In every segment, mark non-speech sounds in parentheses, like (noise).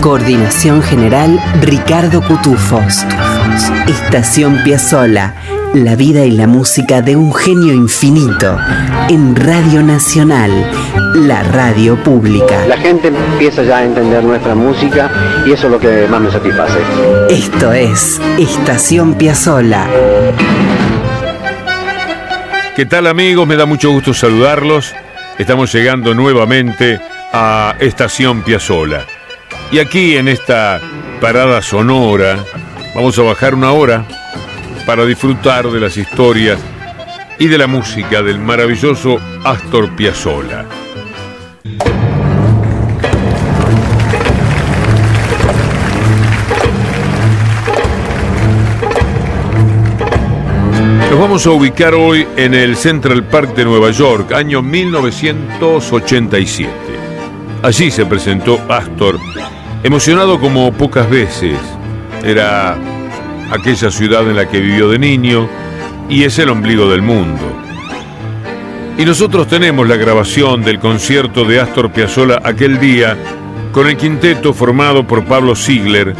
Coordinación general Ricardo Cutufos. Tufos. Estación Piazzola. La vida y la música de un genio infinito. En Radio Nacional. La radio pública. La gente empieza ya a entender nuestra música y eso es lo que más me satisface. Esto es Estación Piazzola. ¿Qué tal amigos? Me da mucho gusto saludarlos. Estamos llegando nuevamente a Estación Piazzola. Y aquí en esta parada sonora vamos a bajar una hora para disfrutar de las historias y de la música del maravilloso Astor Piazzolla. Nos vamos a ubicar hoy en el Central Park de Nueva York, año 1987. Allí se presentó Astor, emocionado como pocas veces. Era aquella ciudad en la que vivió de niño y es el ombligo del mundo. Y nosotros tenemos la grabación del concierto de Astor Piazzolla aquel día con el quinteto formado por Pablo Ziegler,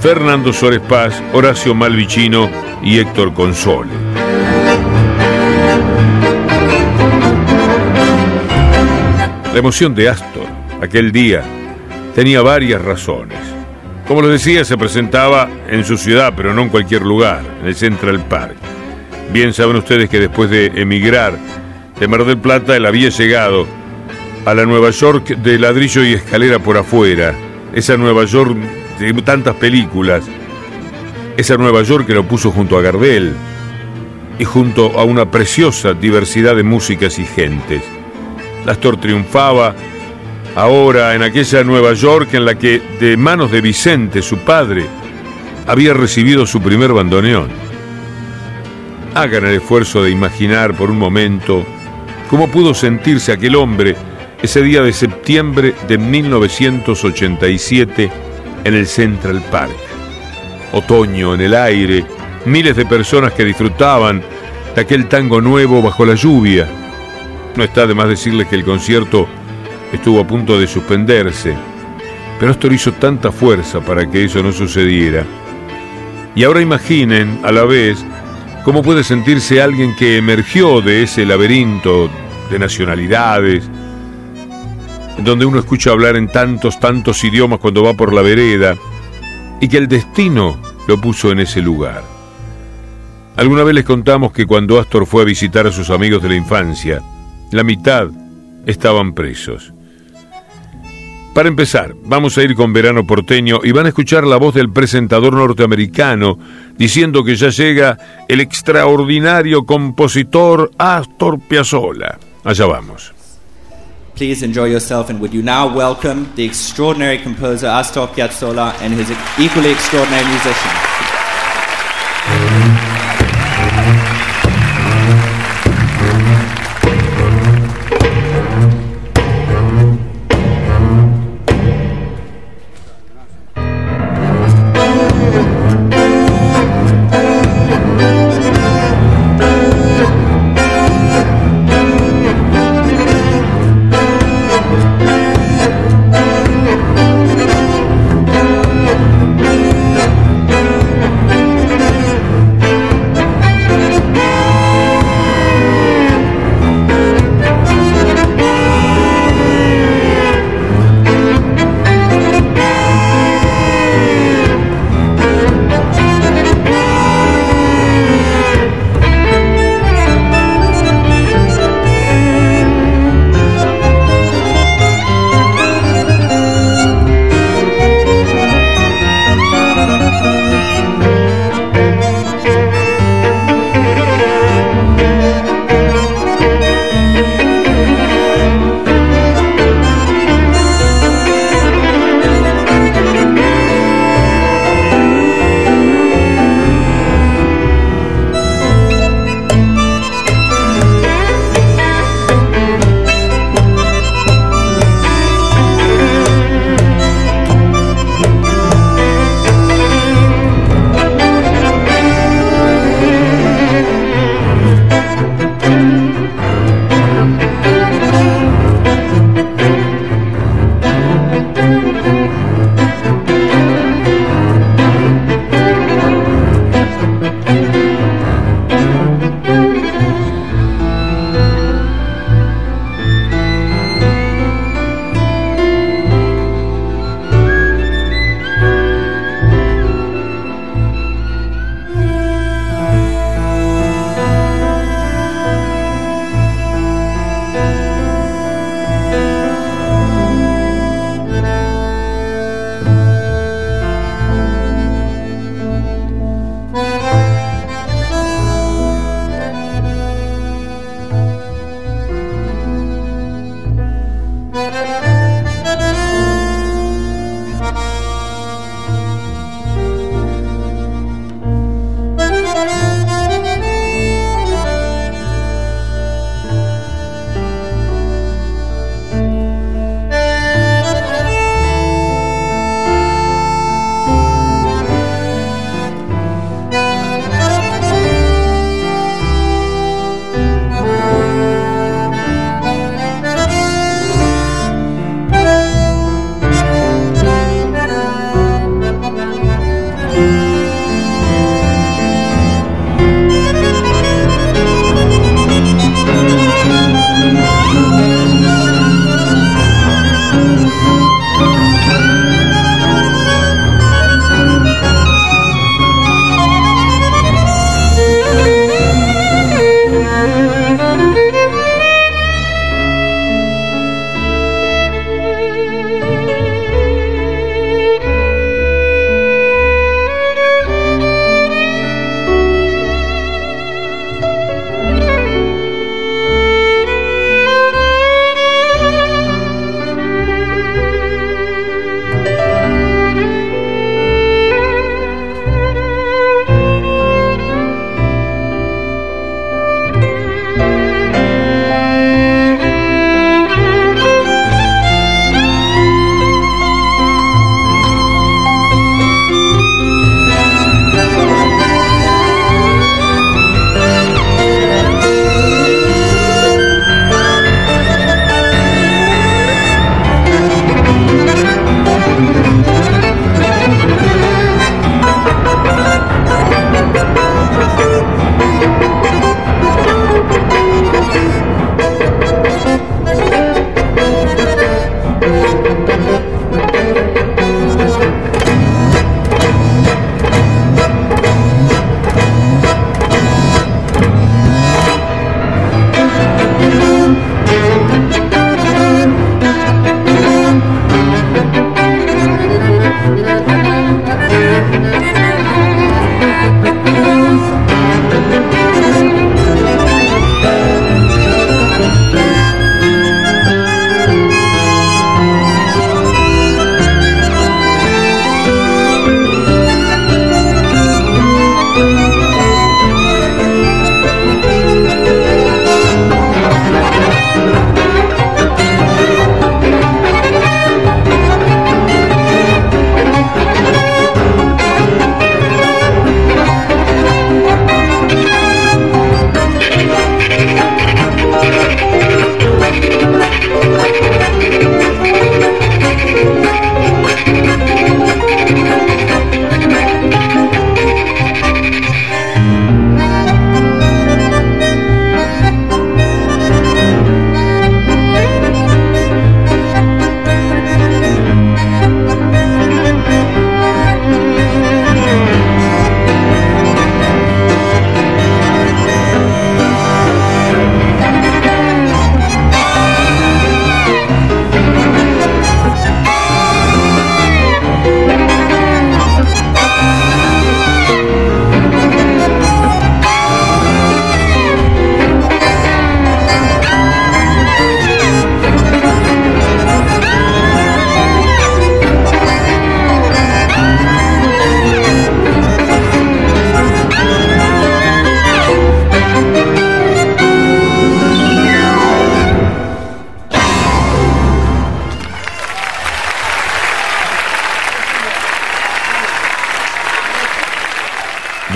Fernando Suárez Paz, Horacio Malvicino y Héctor Console. La emoción de Astor aquel día tenía varias razones. Como les decía, se presentaba en su ciudad, pero no en cualquier lugar, en el Central Park. Bien saben ustedes que después de emigrar de Mar del Plata, él había llegado a la Nueva York de ladrillo y escalera por afuera, esa Nueva York de tantas películas, esa Nueva York que lo puso junto a Gardel y junto a una preciosa diversidad de músicas y gentes. Astor triunfaba ahora en aquella Nueva York en la que de manos de Vicente, su padre, había recibido su primer bandoneón. Hagan el esfuerzo de imaginar por un momento cómo pudo sentirse aquel hombre ese día de septiembre de 1987 en el Central Park. Otoño en el aire, miles de personas que disfrutaban de aquel tango nuevo bajo la lluvia. No está de más decirles que el concierto estuvo a punto de suspenderse, pero Astor hizo tanta fuerza para que eso no sucediera. Y ahora imaginen, a la vez, cómo puede sentirse alguien que emergió de ese laberinto de nacionalidades, donde uno escucha hablar en tantos, tantos idiomas cuando va por la vereda, y que el destino lo puso en ese lugar. Alguna vez les contamos que cuando Astor fue a visitar a sus amigos de la infancia, la mitad estaban presos. Para empezar, vamos a ir con Verano Porteño y van a escuchar la voz del presentador norteamericano diciendo que ya llega el extraordinario compositor Astor Piazzolla. Allá vamos. Please enjoy yourself and would you now welcome the extraordinary composer Astor Piazzolla and his equally extraordinary musicians.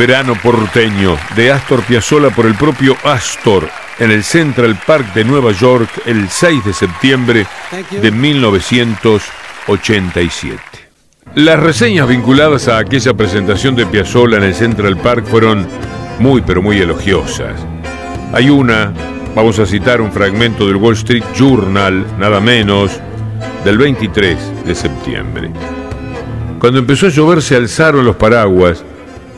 Verano porteño de Astor Piazzolla por el propio Astor en el Central Park de Nueva York el 6 de septiembre de 1987. Las reseñas vinculadas a aquella presentación de Piazzolla en el Central Park fueron muy pero muy elogiosas. Hay una, vamos a citar un fragmento del Wall Street Journal, nada menos, del 23 de septiembre. Cuando empezó a llover se alzaron los paraguas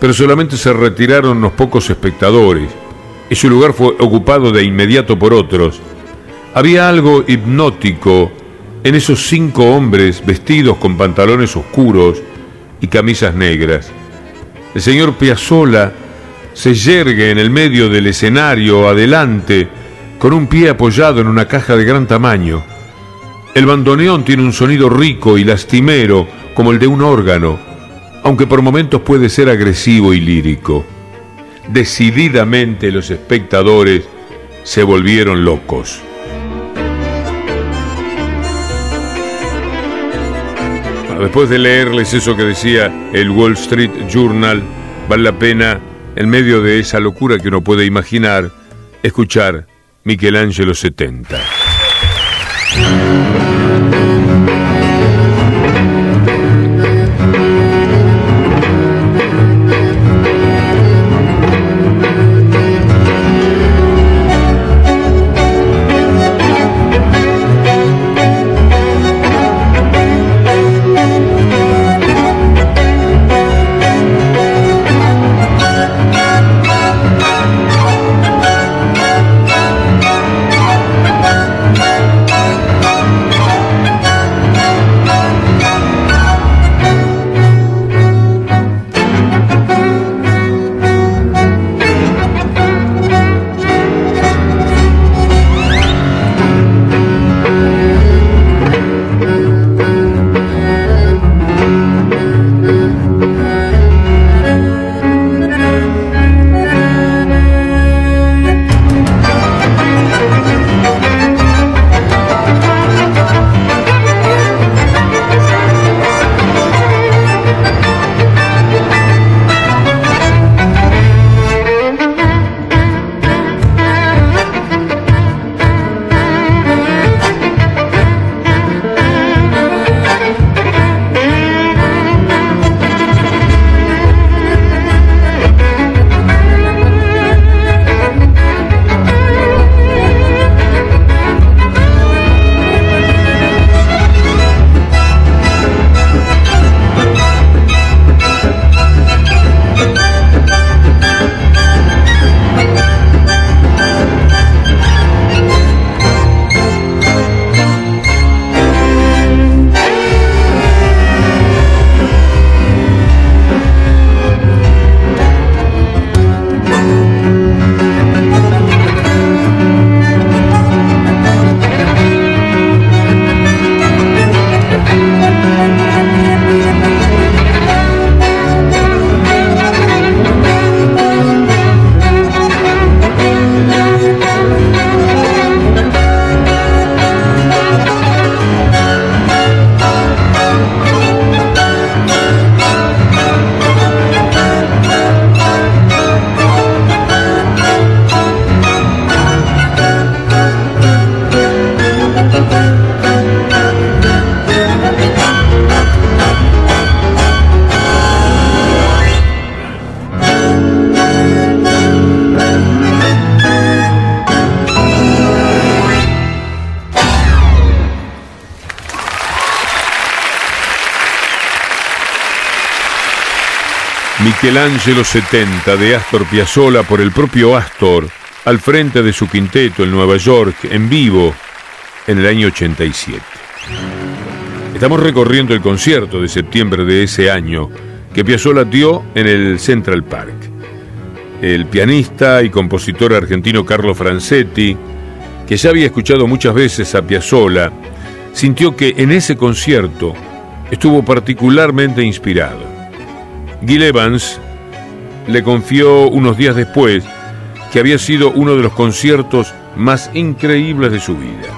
pero solamente se retiraron unos pocos espectadores y su lugar fue ocupado de inmediato por otros. Había algo hipnótico en esos cinco hombres vestidos con pantalones oscuros y camisas negras. El señor Piazzola se yergue en el medio del escenario adelante con un pie apoyado en una caja de gran tamaño. El bandoneón tiene un sonido rico y lastimero como el de un órgano aunque por momentos puede ser agresivo y lírico. Decididamente los espectadores se volvieron locos. después de leerles eso que decía el Wall Street Journal, vale la pena, en medio de esa locura que uno puede imaginar, escuchar Michelangelo 70. Michelangelo 70 de Astor Piazzolla por el propio Astor al frente de su quinteto en Nueva York en vivo en el año 87. Estamos recorriendo el concierto de septiembre de ese año que Piazzolla dio en el Central Park. El pianista y compositor argentino Carlo Francetti, que ya había escuchado muchas veces a Piazzolla, sintió que en ese concierto estuvo particularmente inspirado. Gil Evans le confió unos días después que había sido uno de los conciertos más increíbles de su vida.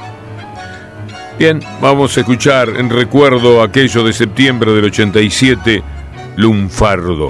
Bien, vamos a escuchar en recuerdo aquello de septiembre del 87, Lunfardo.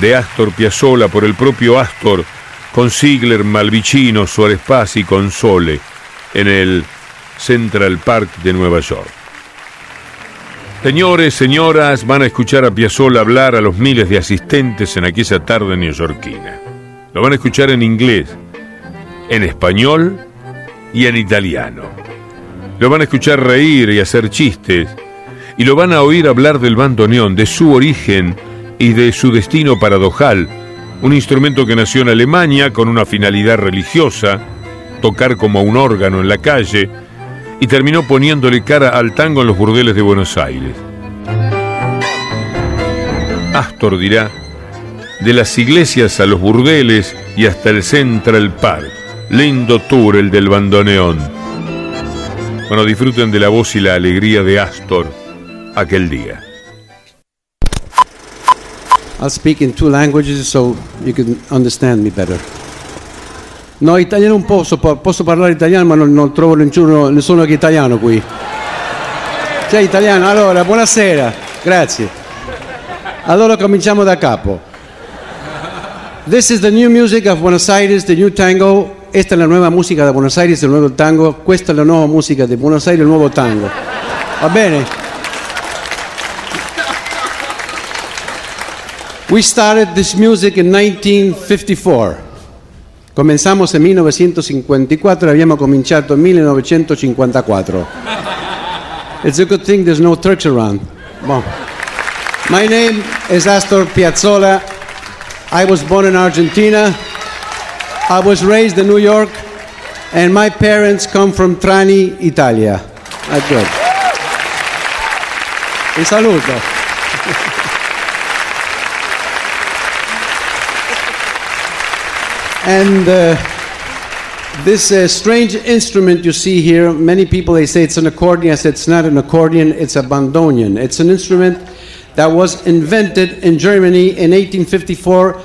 De Astor Piazzolla por el propio Astor, con Ziegler, Malvicino, Suárez Paz y Console, en el Central Park de Nueva York. Señores, señoras, van a escuchar a Piazzolla hablar a los miles de asistentes en aquella tarde neoyorquina. Lo van a escuchar en inglés, en español y en italiano. Lo van a escuchar reír y hacer chistes y lo van a oír hablar del bandoneón, de su origen y de su destino paradojal, un instrumento que nació en Alemania con una finalidad religiosa, tocar como un órgano en la calle, y terminó poniéndole cara al tango en los burdeles de Buenos Aires. Astor dirá, de las iglesias a los burdeles y hasta el Central Park, lindo tour el del bandoneón. Bueno, disfruten de la voz y la alegría de Astor aquel día. I'll speak in two languages so you can understand me better. No, italiano non posso, posso parlare italiano ma non, non trovo nessuno, nessuno che è italiano qui. C'è italiano? Allora, buonasera, grazie. Allora cominciamo da capo. This is the new music of Buenos Aires, the new tango. Esta è la nuova musica da Buenos Aires, il nuovo tango. Questa è la nuova musica di Buenos Aires, il nuovo tango. Va bene? We started this music in 1954. Comenzamos en 1954 e abbiamo cominciato in 1954. It's a good thing there's no Turks around. My name is Astor Piazzolla. I was born in Argentina. I was raised in New York. And my parents come from Trani, Italia. That's good. Un saluto. And uh, this uh, strange instrument you see here, many people they say it's an accordion. I said it's not an accordion, it's a bandoneon. It's an instrument that was invented in Germany in 1854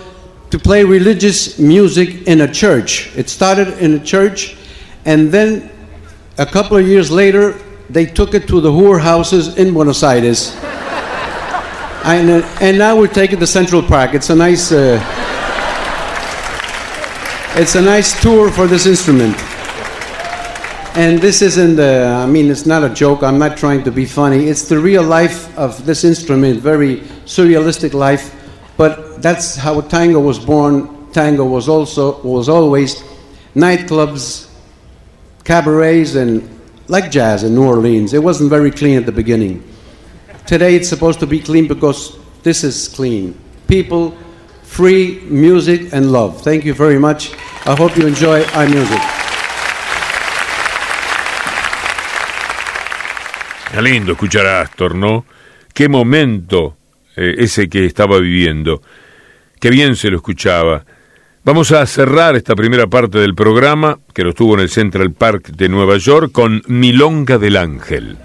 to play religious music in a church. It started in a church, and then a couple of years later, they took it to the whore houses in Buenos Aires. (laughs) and, uh, and now we're taking the Central Park. It's a nice. It's a nice tour for this instrument. And this isn't, uh, I mean, it's not a joke. I'm not trying to be funny. It's the real life of this instrument, very surrealistic life. But that's how tango was born. Tango was also, was always nightclubs, cabarets, and like jazz in New Orleans. It wasn't very clean at the beginning. Today it's supposed to be clean because this is clean. People free music and love. Thank you very much. I hope you enjoy our music. Qué lindo escuchar a Astor, ¿no? Qué momento eh, ese que estaba viviendo. Qué bien se lo escuchaba. Vamos a cerrar esta primera parte del programa, que lo estuvo en el Central Park de Nueva York, con Milonga del Ángel.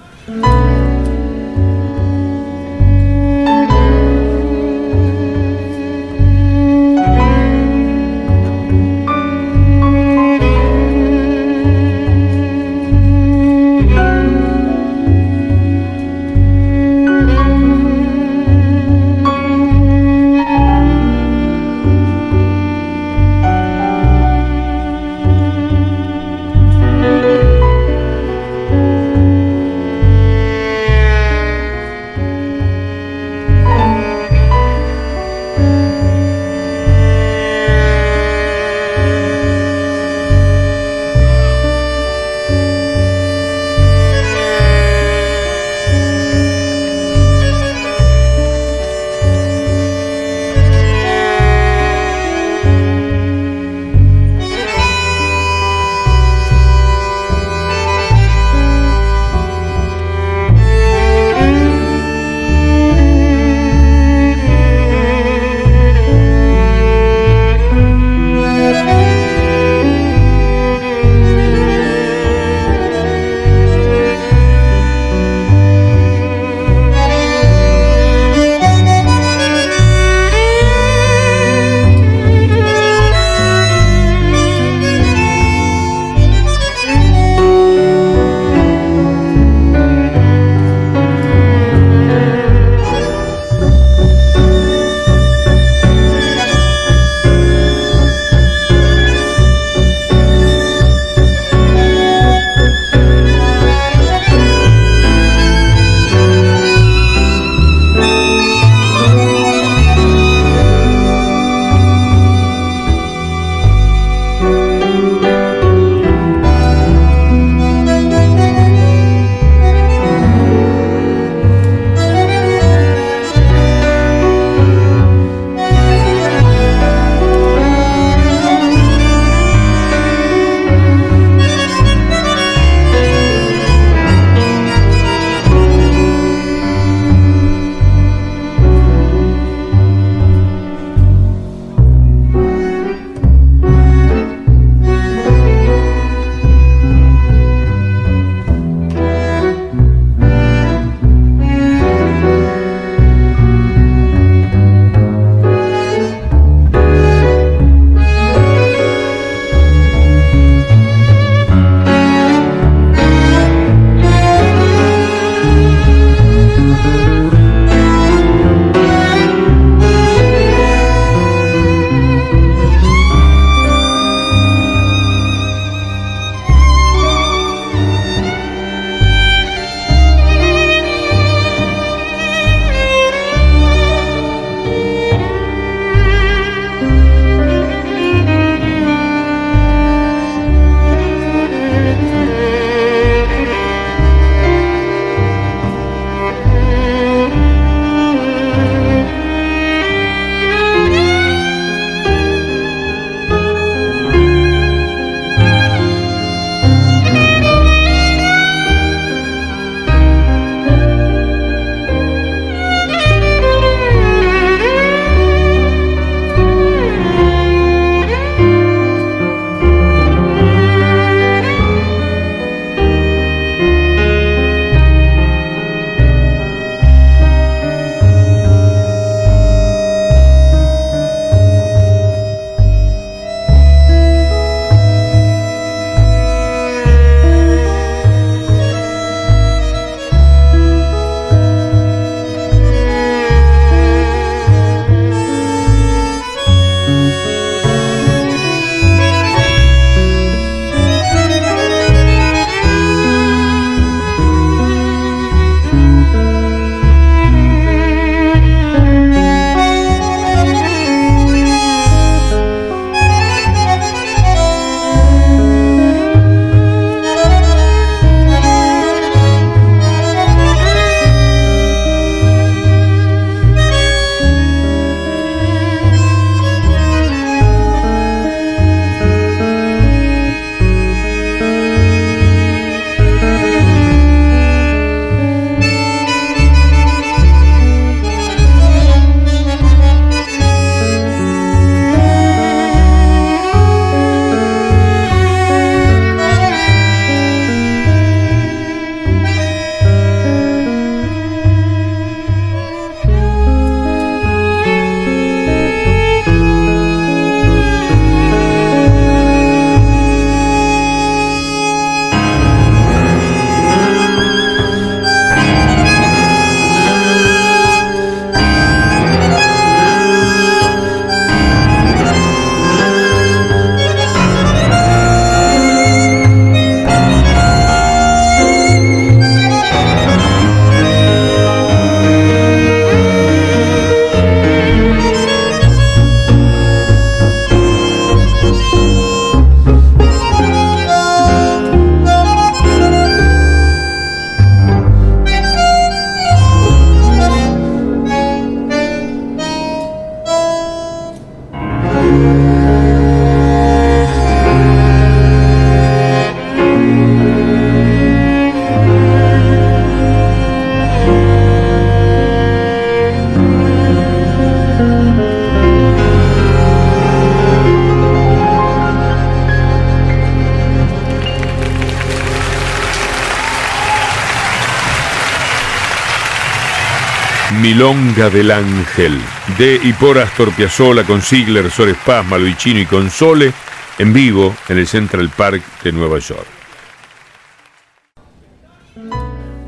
Milonga del Ángel, de y por Astor Piazzolla con Ziegler, Sores Paz, Malvicino y Console, en vivo en el Central Park de Nueva York.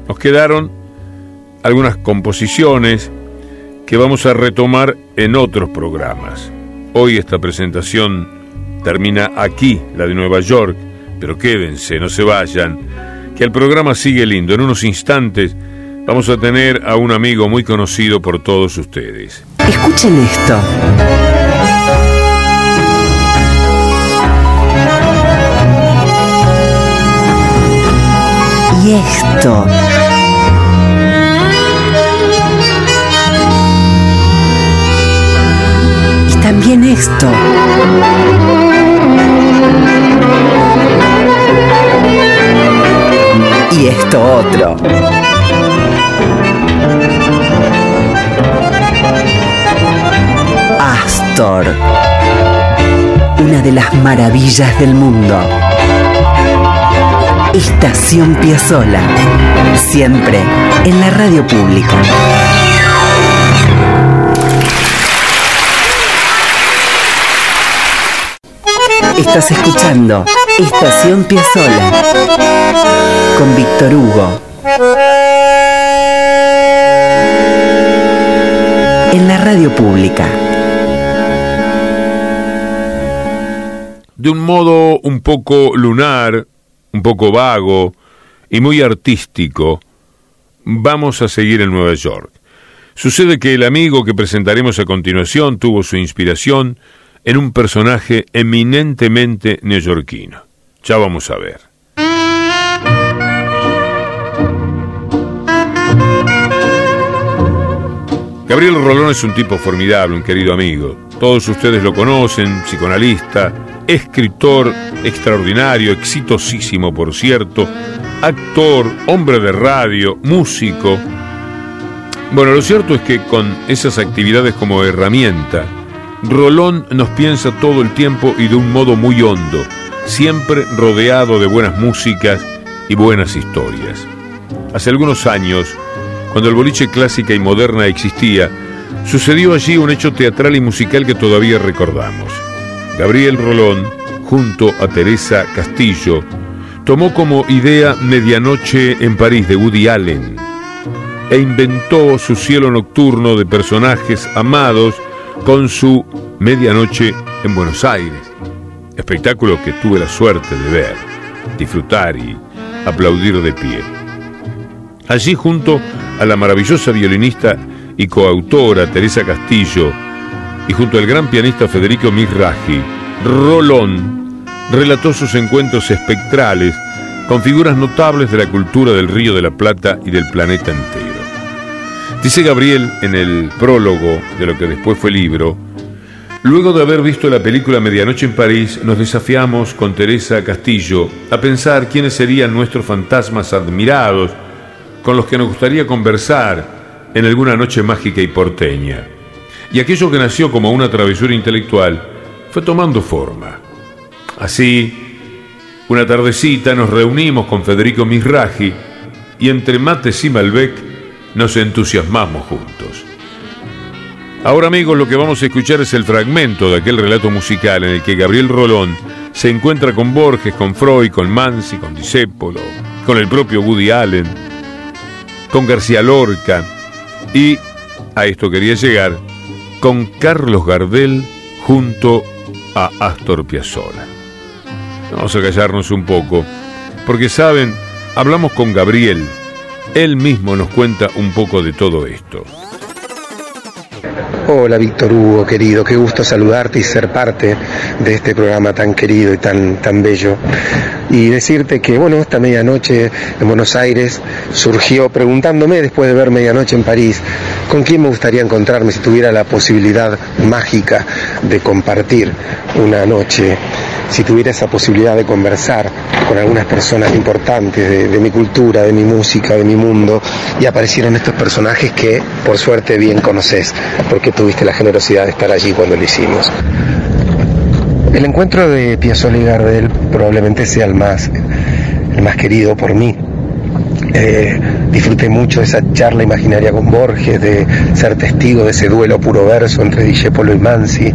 Nos quedaron algunas composiciones que vamos a retomar en otros programas. Hoy esta presentación termina aquí, la de Nueva York, pero quédense, no se vayan, que el programa sigue lindo. En unos instantes vamos a tener a un amigo muy conocido por todos ustedes. Escuchen esto. Y esto. Y también esto. Y esto otro. Una de las maravillas del mundo. Estación Piazzola. Siempre en la radio pública. Estás escuchando Estación Piazzola con Víctor Hugo. En la radio pública. De un modo un poco lunar, un poco vago y muy artístico, vamos a seguir en Nueva York. Sucede que el amigo que presentaremos a continuación tuvo su inspiración en un personaje eminentemente neoyorquino. Ya vamos a ver. Gabriel Rolón es un tipo formidable, un querido amigo. Todos ustedes lo conocen, psicoanalista, escritor extraordinario, exitosísimo por cierto, actor, hombre de radio, músico. Bueno, lo cierto es que con esas actividades como herramienta, Rolón nos piensa todo el tiempo y de un modo muy hondo, siempre rodeado de buenas músicas y buenas historias. Hace algunos años, cuando el boliche clásica y moderna existía, sucedió allí un hecho teatral y musical que todavía recordamos. Gabriel Rolón, junto a Teresa Castillo, tomó como idea Medianoche en París de Woody Allen e inventó su cielo nocturno de personajes amados con su Medianoche en Buenos Aires, espectáculo que tuve la suerte de ver, disfrutar y aplaudir de pie. Allí junto a la maravillosa violinista y coautora Teresa Castillo y junto al gran pianista Federico Mizrahi, Rolón relató sus encuentros espectrales con figuras notables de la cultura del Río de la Plata y del planeta entero. Dice Gabriel en el prólogo de lo que después fue libro, luego de haber visto la película Medianoche en París, nos desafiamos con Teresa Castillo a pensar quiénes serían nuestros fantasmas admirados con los que nos gustaría conversar en alguna noche mágica y porteña. Y aquello que nació como una travesura intelectual fue tomando forma. Así, una tardecita nos reunimos con Federico Misraji y entre mates y Malbec nos entusiasmamos juntos. Ahora amigos, lo que vamos a escuchar es el fragmento de aquel relato musical en el que Gabriel Rolón se encuentra con Borges, con Freud, con Mansi, con Discépolo, con el propio Woody Allen, con García Lorca y, a esto quería llegar, con Carlos Gardel junto a Astor Piazzolla. Vamos a callarnos un poco, porque saben, hablamos con Gabriel, él mismo nos cuenta un poco de todo esto. Hola Víctor Hugo, querido, qué gusto saludarte y ser parte de este programa tan querido y tan, tan bello. Y decirte que, bueno, esta medianoche en Buenos Aires surgió preguntándome, después de ver medianoche en París, con quién me gustaría encontrarme si tuviera la posibilidad mágica de compartir una noche si tuviera esa posibilidad de conversar con algunas personas importantes de, mi cultura, de mi música, de mi mundo, y aparecieron estos personajes que por suerte bien conoces, porque tuviste la generosidad de estar allí cuando lo hicimos. El encuentro de Piazzolla y Gardel probablemente sea el más, el más querido por mí, Eh, disfruté mucho esa charla imaginaria con Borges, de ser testigo de ese duelo puro verso entre Discepolo y Mansi,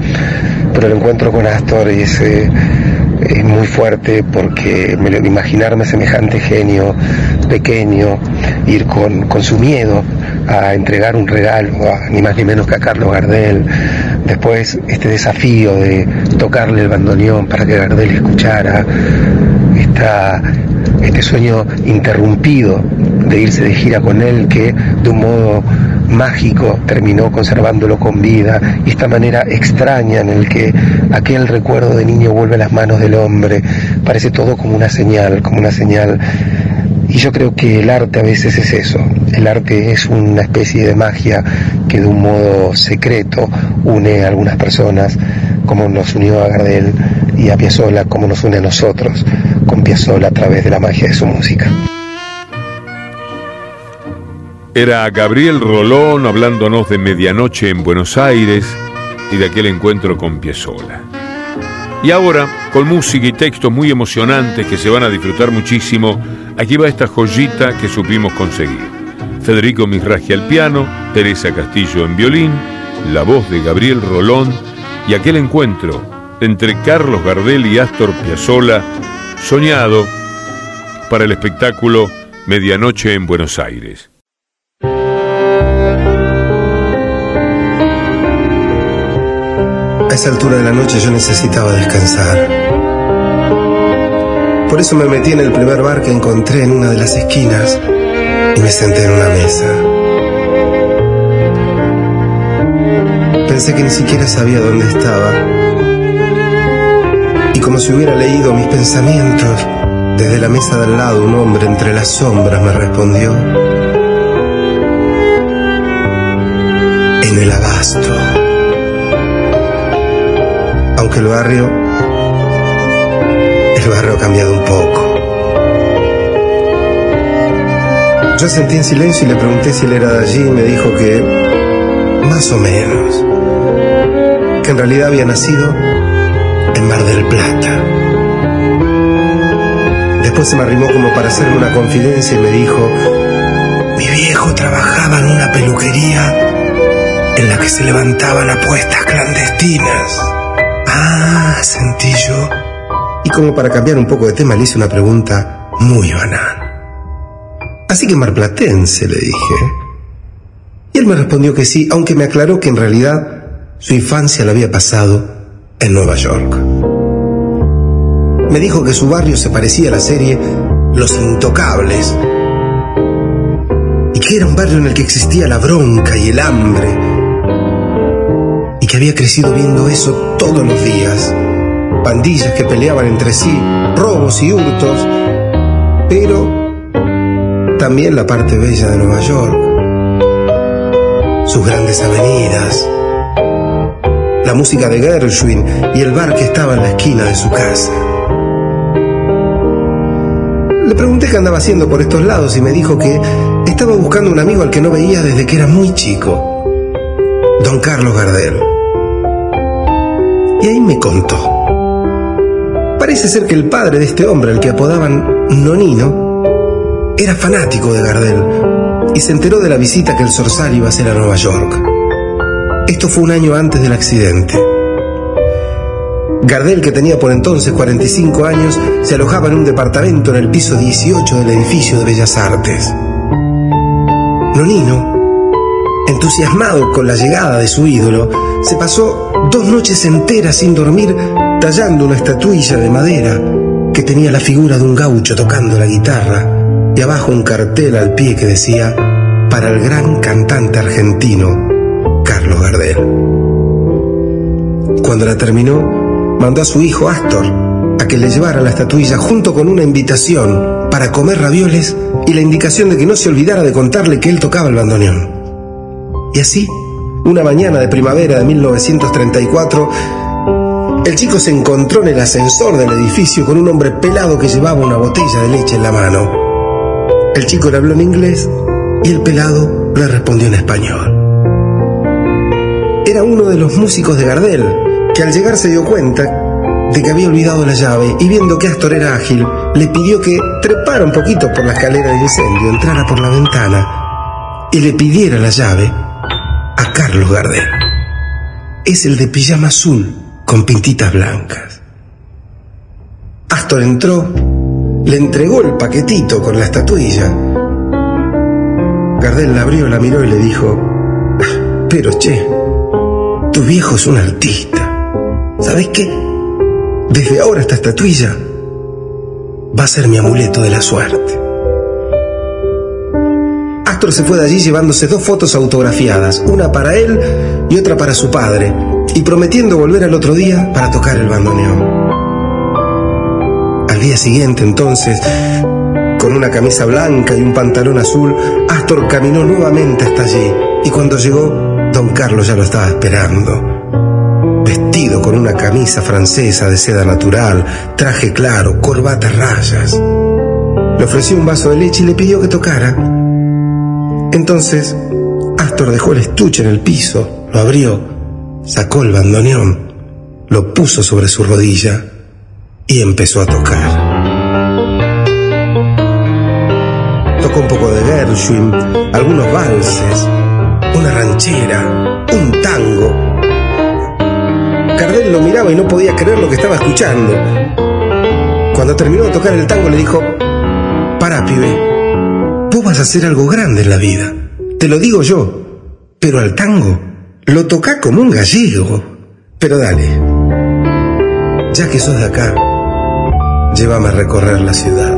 pero el encuentro con Astor es, eh, es muy fuerte porque me imaginarme semejante genio pequeño, ir con, con su miedo a entregar un regalo a ni más ni menos que a Carlos Gardel, después este desafío de tocarle el bandoneón para que Gardel escuchara, esta este sueño interrumpido de irse de gira con él que de un modo mágico terminó conservándolo con vida y esta manera extraña en el que aquel recuerdo de niño vuelve a las manos del hombre, parece todo como una señal, como una señal. Y yo creo que el arte a veces es eso, el arte es una especie de magia que de un modo secreto une a algunas personas, como nos unió a Gardel y a Piazzolla, como nos une a nosotros con Piazzolla a través de la magia de su música. Era Gabriel Rolón hablándonos de medianoche en Buenos Aires y de aquel encuentro con Piazzolla. Y ahora, con música y textos muy emocionantes que se van a disfrutar muchísimo, aquí va esta joyita que supimos conseguir. Federico Misraji al piano, Teresa Castillo en violín, la voz de Gabriel Rolón y aquel encuentro entre Carlos Gardel y Astor Piazzolla, soñado para el espectáculo Medianoche en Buenos Aires. Esa altura de la noche yo necesitaba descansar. Por eso me metí en el primer bar que encontré en una de las esquinas y me senté en una mesa. Pensé que ni siquiera sabía dónde estaba. Y como si hubiera leído mis pensamientos, desde la mesa de al lado un hombre entre las sombras me respondió. En el abasto. Aunque el barrio, el barrio ha cambiado un poco. Yo sentí en silencio y le pregunté si él era de allí y me dijo que más o menos, que en realidad había nacido en Mar del Plata. Después se me arrimó como para hacerme una confidencia y me dijo, mi viejo trabajaba en una peluquería en la que se levantaban apuestas clandestinas. Ah, sentí yo. Y como para cambiar un poco de tema le hice una pregunta muy banal. Así que marplatense, le dije. Y él me respondió que sí, aunque me aclaró que en realidad su infancia la había pasado en Nueva York. Me dijo que su barrio se parecía a la serie Los Intocables y que era un barrio en el que existía la bronca y el hambre que había crecido viendo eso todos los días. Pandillas que peleaban entre sí, robos y hurtos, pero también la parte bella de Nueva York, sus grandes avenidas, la música de Gershwin y el bar que estaba en la esquina de su casa. Le pregunté qué andaba haciendo por estos lados y me dijo que estaba buscando un amigo al que no veía desde que era muy chico, don Carlos Gardel. Y ahí me contó. Parece ser que el padre de este hombre, al que apodaban Nonino, era fanático de Gardel y se enteró de la visita que el Zorzal iba a hacer a Nueva York. Esto fue un año antes del accidente. Gardel, que tenía por entonces 45 años, se alojaba en un departamento en el piso 18 del edificio de Bellas Artes. Nonino, entusiasmado con la llegada de su ídolo, se pasó dos noches enteras sin dormir tallando una estatuilla de madera que tenía la figura de un gaucho tocando la guitarra y abajo un cartel al pie que decía, para el gran cantante argentino, Carlos Gardel. Cuando la terminó, mandó a su hijo Astor a que le llevara la estatuilla junto con una invitación para comer ravioles y la indicación de que no se olvidara de contarle que él tocaba el bandoneón. Y así, una mañana de primavera de 1934, el chico se encontró en el ascensor del edificio con un hombre pelado que llevaba una botella de leche en la mano. El chico le habló en inglés y el pelado le respondió en español. Era uno de los músicos de Gardel, que al llegar se dio cuenta de que había olvidado la llave y viendo que Astor era ágil, le pidió que trepara un poquito por la escalera de incendio, entrara por la ventana y le pidiera la llave a Carlos Gardel. Es el de pijama azul con pintitas blancas. Astor entró, le entregó el paquetito con la estatuilla. Gardel la abrió, la miró y le dijo, "Ah, pero che, tu viejo es un artista. ¿Sabes qué? Desde ahora esta estatuilla va a ser mi amuleto de la suerte. Astor se fue de allí llevándose dos fotos autografiadas, una para él y otra para su padre, y prometiendo volver al otro día para tocar el bandoneón. Al día siguiente, entonces, con una camisa blanca y un pantalón azul, Astor caminó nuevamente hasta allí, y cuando llegó, don Carlos ya lo estaba esperando vestido con una camisa francesa de seda natural, traje claro, corbata rayas. Le ofreció un vaso de leche y le pidió que tocara. Entonces, Astor dejó el estuche en el piso, lo abrió, sacó el bandoneón, lo puso sobre su rodilla y empezó a tocar. Tocó un poco de Gershwin, algunos valses, una ranchera, un tango Gardel lo miraba y no podía creer lo que estaba escuchando. Cuando terminó de tocar el tango le dijo, para, pibe, vas a hacer algo grande en la vida. Te lo digo yo. Pero al tango lo toca como un gallego. Pero dale, ya que sos de acá, llévame a recorrer la ciudad.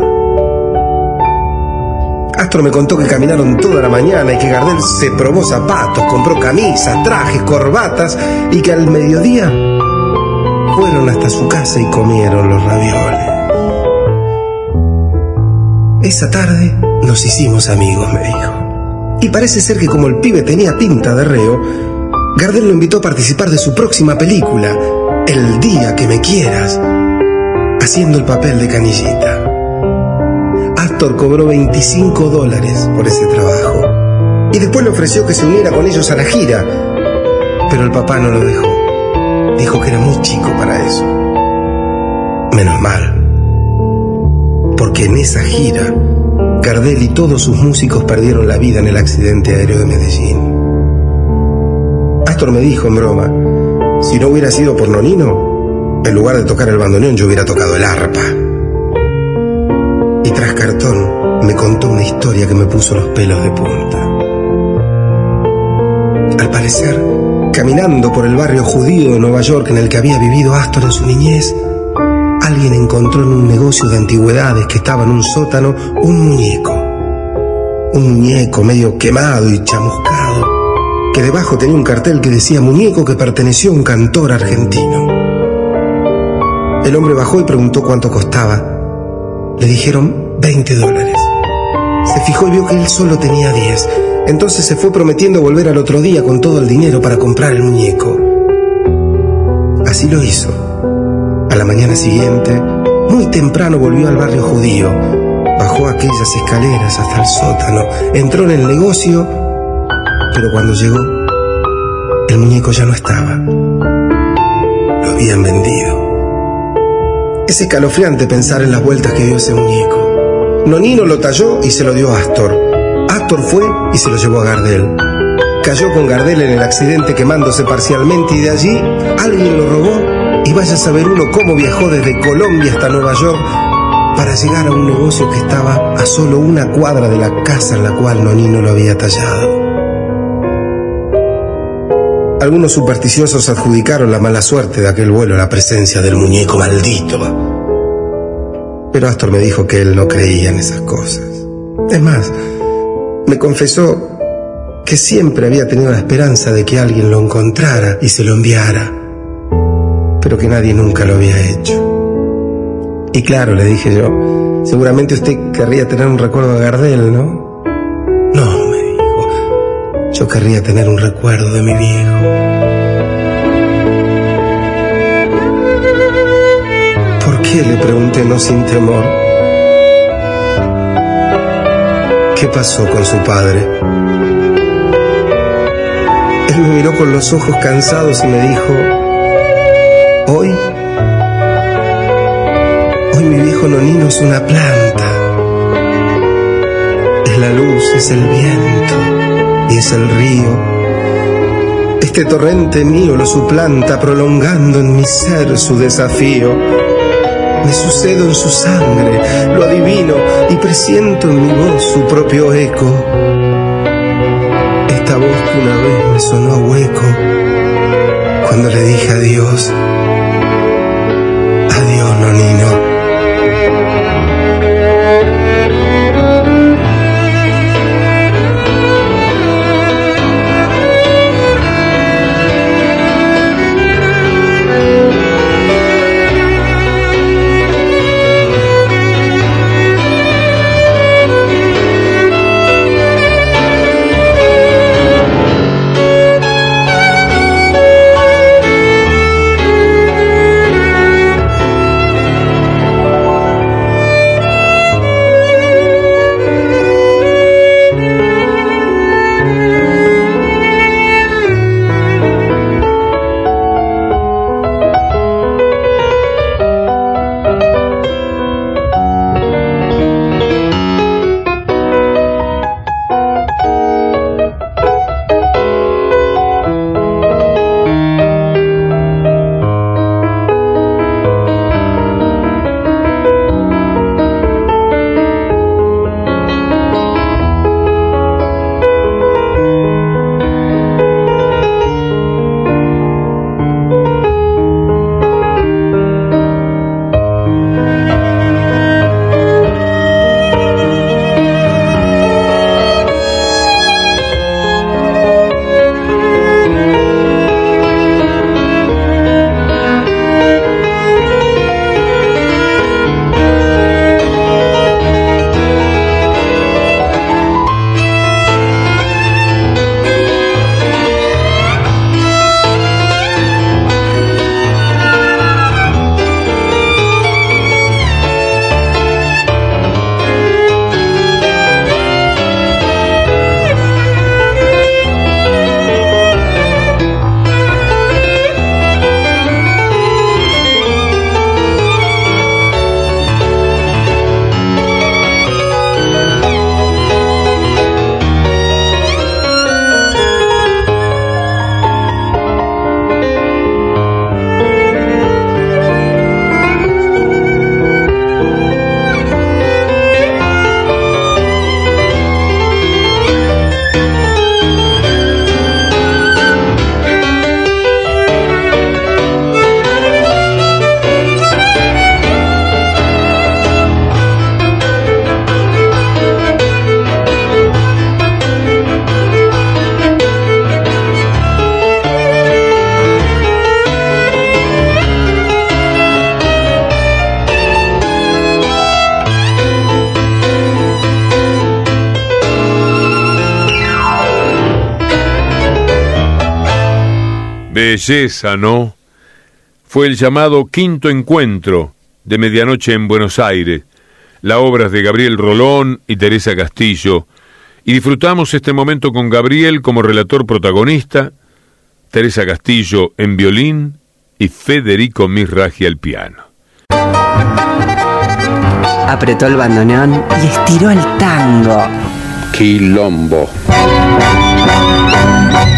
Astor me contó que caminaron toda la mañana y que Gardel se probó zapatos, compró camisas, trajes, corbatas y que al mediodía fueron hasta su casa y comieron los ravioles. Esa tarde nos hicimos amigos, me dijo. Y parece ser que como el pibe tenía pinta de reo, Gardel lo invitó a participar de su próxima película, El día que me quieras, haciendo el papel de canillita. Astor cobró 25 dólares por ese trabajo. Y después le ofreció que se uniera con ellos a la gira. Pero el papá no lo dejó. Dijo que era muy chico para eso. Menos mal. Porque en esa gira, Gardel y todos sus músicos perdieron la vida en el accidente aéreo de Medellín. Astor me dijo en broma, si no hubiera sido por Nonino, en lugar de tocar el bandoneón yo hubiera tocado el arpa y tras cartón me contó una historia que me puso los pelos de punta. Al parecer, caminando por el barrio judío de Nueva York en el que había vivido Astor en su niñez, alguien encontró en un negocio de antigüedades que estaba en un sótano un muñeco. Un muñeco medio quemado y chamuscado, que debajo tenía un cartel que decía muñeco que perteneció a un cantor argentino. El hombre bajó y preguntó cuánto costaba. Le dijeron 20 dólares. Se fijó y vio que él solo tenía 10. Entonces se fue prometiendo volver al otro día con todo el dinero para comprar el muñeco. Así lo hizo. A la mañana siguiente, muy temprano volvió al barrio judío. Bajó aquellas escaleras hasta el sótano. Entró en el negocio, pero cuando llegó, el muñeco ya no estaba. Lo habían vendido. Es escalofriante pensar en las vueltas que dio ese muñeco. Nonino lo talló y se lo dio a Astor. Astor fue y se lo llevó a Gardel. Cayó con Gardel en el accidente quemándose parcialmente y de allí alguien lo robó y vaya a saber uno cómo viajó desde Colombia hasta Nueva York para llegar a un negocio que estaba a solo una cuadra de la casa en la cual Nonino lo había tallado. Algunos supersticiosos adjudicaron la mala suerte de aquel vuelo a la presencia del muñeco maldito. Pero Astor me dijo que él no creía en esas cosas. Es más, me confesó que siempre había tenido la esperanza de que alguien lo encontrara y se lo enviara, pero que nadie nunca lo había hecho. Y claro, le dije yo, seguramente usted querría tener un recuerdo de Gardel, ¿no? No, me dijo, yo querría tener un recuerdo de mi viejo. ¿Por qué? le pregunté no sin temor. ¿Qué pasó con su padre? Él me miró con los ojos cansados y me dijo, hoy Hoy mi viejo nonino es una planta. Es la luz, es el viento y es el río. Este torrente mío lo suplanta, prolongando en mi ser su desafío. Me sucedo en su sangre, lo adivino y presiento en mi voz su propio eco. Esta voz que una vez me sonó hueco cuando le dije. Adiós, Belleza, ¿no? Fue el llamado Quinto Encuentro de Medianoche en Buenos Aires, la obra de Gabriel Rolón y Teresa Castillo, y disfrutamos este momento con Gabriel como relator protagonista, Teresa Castillo en violín y Federico Misragi al piano. Apretó el bandoneón y estiró el tango. Quilombo.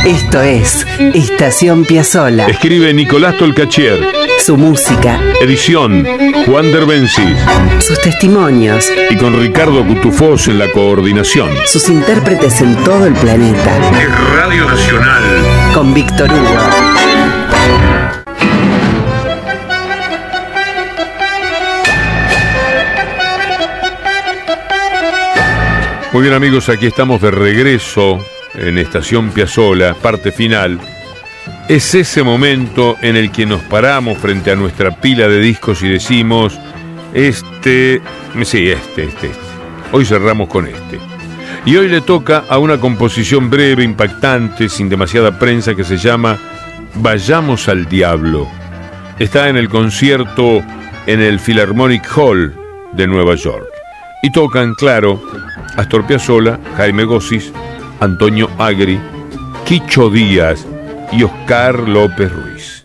Esto es Estación Piazzola. Escribe Nicolás Tolcachier. Su música. Edición Juan Derbencis. Sus testimonios. Y con Ricardo Cutufós en la coordinación. Sus intérpretes en todo el planeta. Radio Nacional. Con Víctor Hugo. Muy bien amigos, aquí estamos de regreso en Estación Piazzola, parte final, es ese momento en el que nos paramos frente a nuestra pila de discos y decimos, este, sí, este, este, este. Hoy cerramos con este. Y hoy le toca a una composición breve, impactante, sin demasiada prensa, que se llama Vayamos al Diablo. Está en el concierto en el Philharmonic Hall de Nueva York. Y tocan, claro, Astor Piazzolla, Jaime Gossis, Antonio Agri, Quicho Díaz y Oscar López Ruiz.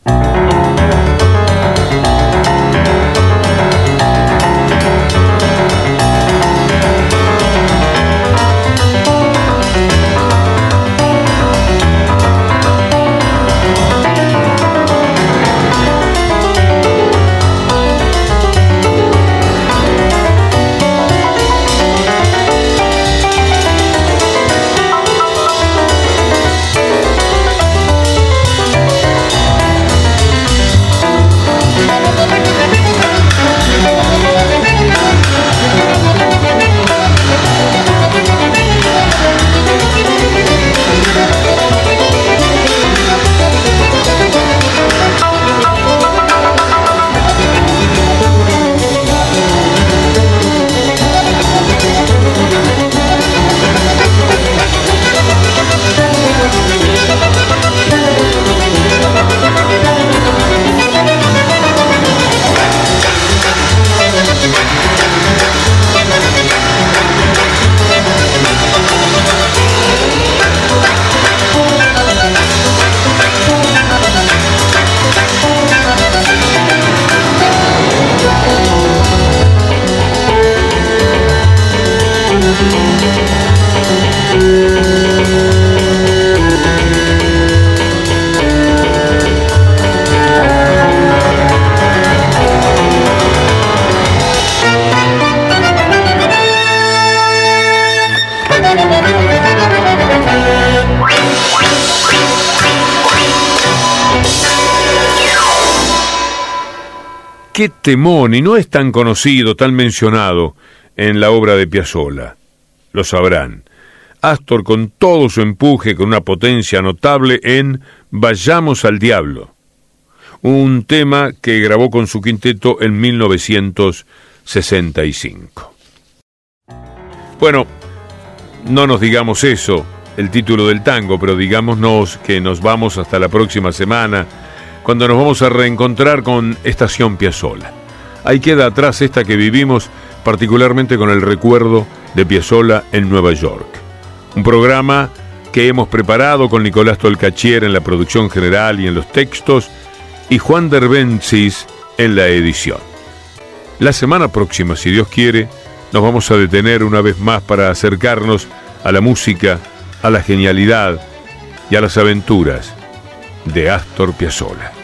Qué temón, y no es tan conocido, tan mencionado en la obra de Piazzolla. Lo sabrán. Astor con todo su empuje, con una potencia notable en Vayamos al Diablo, un tema que grabó con su quinteto en 1965. Bueno, no nos digamos eso, el título del tango, pero digámonos que nos vamos hasta la próxima semana, cuando nos vamos a reencontrar con Estación Piazzola. Ahí queda atrás esta que vivimos, particularmente con el recuerdo de Piazzola en Nueva York. Un programa que hemos preparado con Nicolás Tolcachier en la producción general y en los textos, y Juan Derbencis en la edición. La semana próxima, si Dios quiere, nos vamos a detener una vez más para acercarnos a la música, a la genialidad y a las aventuras de Astor Piazzolla.